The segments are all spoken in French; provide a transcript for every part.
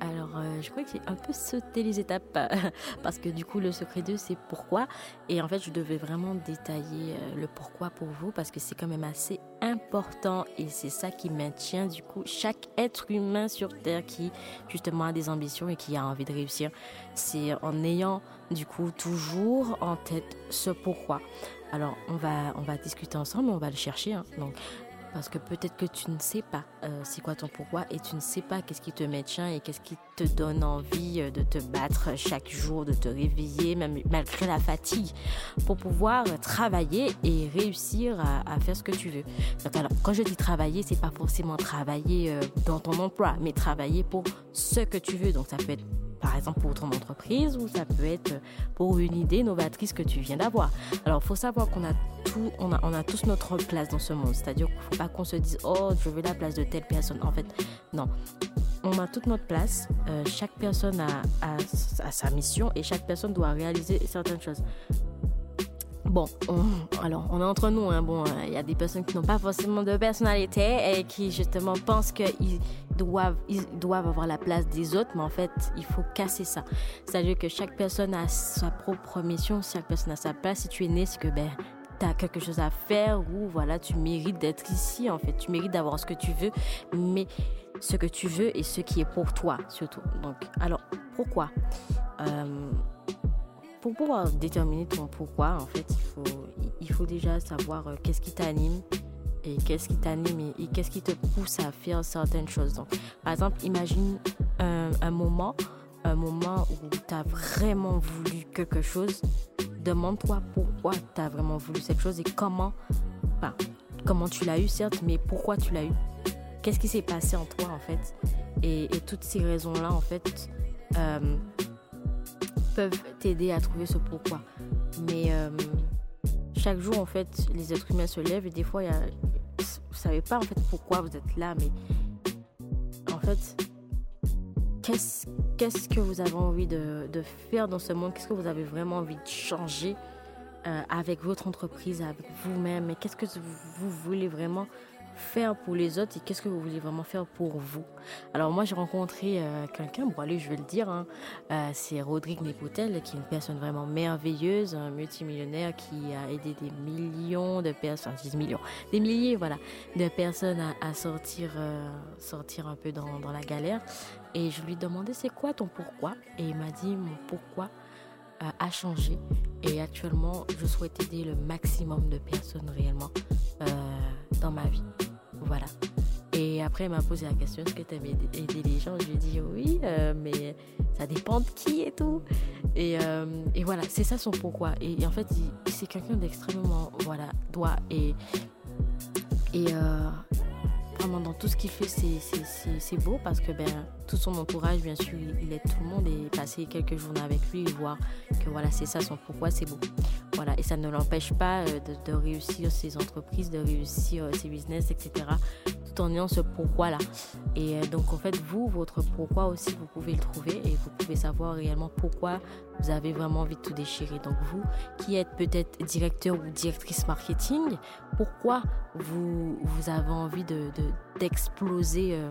Alors, euh, je crois que j'ai un peu sauté les étapes parce que du coup, le secret 2, c'est pourquoi. Et en fait, je devais vraiment détailler euh, le pourquoi pour vous parce que c'est quand même assez important et c'est ça qui maintient du coup chaque être humain sur Terre qui justement a des ambitions et qui a envie de réussir. C'est en ayant du coup toujours en tête ce pourquoi. Alors, on va, on va discuter ensemble, on va le chercher. Hein. Parce que peut-être que tu ne sais pas euh, c'est quoi ton pourquoi et tu ne sais pas qu'est-ce qui te maintient et qu'est-ce qui te donne envie euh, de te battre chaque jour, de te réveiller, même malgré la fatigue, pour pouvoir travailler et réussir à, faire ce que tu veux. Donc alors, quand je dis travailler, c'est pas forcément travailler euh, dans ton emploi, mais travailler pour ce que tu veux. Donc ça peut être par exemple pour ton entreprise ou ça peut être pour une idée novatrice que tu viens d'avoir. Alors, faut savoir qu'on a tout, on a, on a tous notre place dans ce monde. C'est-à-dire qu'il faut pas qu'on se dise, oh, je veux la place de telle personne. En fait, non. On a toute notre place. Euh, chaque personne a, a, sa mission et chaque personne doit réaliser certaines choses. Bon, alors on est entre nous. Hein, bon, il y a des personnes qui n'ont pas forcément de personnalité et qui justement pensent qu'ils doivent, doivent avoir la place des autres, mais en fait, il faut casser ça. C'est-à-dire que chaque personne a sa propre mission, chaque personne a sa place. Si tu es né, c'est que ben tu as quelque chose à faire ou voilà, tu mérites d'être ici en fait, tu mérites d'avoir ce que tu veux, mais ce que tu veux et ce qui est pour toi surtout. Donc, alors pourquoi? Euh, pour pouvoir déterminer ton pourquoi, en fait, il faut, il faut déjà savoir euh, qu'est-ce qui t'anime et qu'est-ce qui t'anime et, qu'est-ce qui te pousse à faire certaines choses. Donc, par exemple, imagine un, moment, un moment où tu as vraiment voulu quelque chose. Demande-toi pourquoi tu as vraiment voulu cette chose et comment, comment tu l'as eu, certes, mais pourquoi tu l'as eu. Qu'est-ce qui s'est passé en toi, en fait? Et, toutes ces raisons-là, en fait, euh, peuvent t'aider à trouver ce pourquoi. Mais euh, chaque jour, en fait, les êtres humains se lèvent et des fois, y a, vous savez pas en fait pourquoi vous êtes là, mais en fait, qu'est-ce qu'est-ce que vous avez envie de, de faire dans ce monde? Qu'est-ce que vous avez vraiment envie de changer euh, avec votre entreprise, avec vous-même? Et qu'est-ce que vous voulez vraiment faire pour les autres et qu'est-ce que vous voulez vraiment faire pour vous. Alors moi j'ai rencontré euh, quelqu'un, bon allez je vais le dire, hein, euh, c'est Rodrigue Nepotel qui est une personne vraiment merveilleuse, un multimillionnaire qui a aidé des millions de personnes, 10 millions, des milliers voilà, de personnes à, sortir, euh, sortir un peu dans, dans la galère. Et je lui demandais c'est quoi ton pourquoi? Et il m'a dit mon pourquoi a changé et actuellement je souhaite aider le maximum de personnes réellement dans ma vie. Voilà. Et après, elle m'a posé la question est-ce que tu aimes aider les gens? Je lui ai dit oui, euh, mais ça dépend de qui et tout. Et, euh, et voilà, c'est ça son pourquoi. Et, en fait, c'est quelqu'un d'extrêmement voilà, droit. Et, et euh, vraiment, dans tout ce qu'il fait, c'est beau parce que ben, tout son entourage, bien sûr, il, aide tout le monde et passer quelques journées avec lui voir que voilà, c'est ça son pourquoi, c'est beau. Voilà, et ça ne l'empêche pas de, de, réussir ses entreprises, de réussir ses business, etc tout en ayant ce pourquoi-là. Et euh, donc, en fait, vous, votre pourquoi aussi, vous pouvez le trouver et vous pouvez savoir réellement pourquoi vous avez vraiment envie de tout déchirer. Donc, vous qui êtes peut-être directeur ou directrice marketing, pourquoi vous, vous avez envie de, d'exploser euh,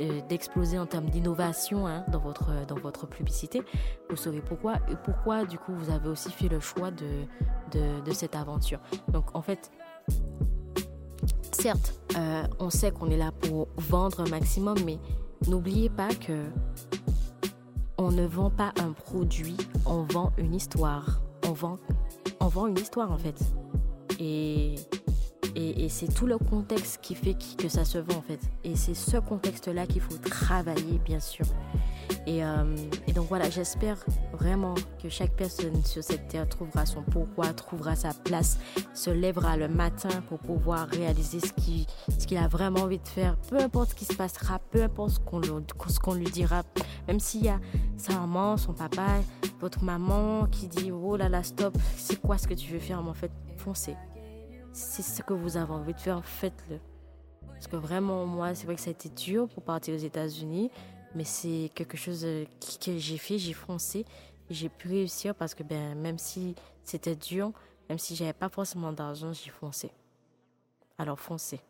euh, d'exploser en termes d'innovation hein, dans votre dans votre publicité? Vous saurez pourquoi et pourquoi du coup vous avez aussi fait le choix de de, de cette aventure donc en fait certes, euh, on sait qu'on est là pour vendre un maximum, mais n'oubliez pas que on ne vend pas un produit, on vend une histoire. On vend, on vend une histoire en fait. Et, et, c'est tout le contexte qui fait que ça se vend en fait. Et c'est ce contexte-là qu'il faut travailler, bien sûr. Euh, et, donc voilà, j'espère vraiment que chaque personne sur cette terre trouvera son pourquoi, trouvera sa place, se lèvera le matin pour pouvoir réaliser ce qu'il a vraiment envie de faire, peu importe ce qui se passera, peu importe ce qu'on lui dira, même s'il y a sa maman, son papa, votre maman qui dit oh là là stop, c'est quoi ce que tu veux faire, mais en fait foncez. C'est ce que vous avez envie de faire, faites-le. Parce que vraiment, moi, c'est vrai que ça a été dur pour partir aux États-Unis mais c'est quelque chose euh, que j'ai fait, j'ai foncé, j'ai pu réussir parce que ben, même si c'était dur, même si j'avais pas forcément d'argent, j'ai foncé. Alors foncez.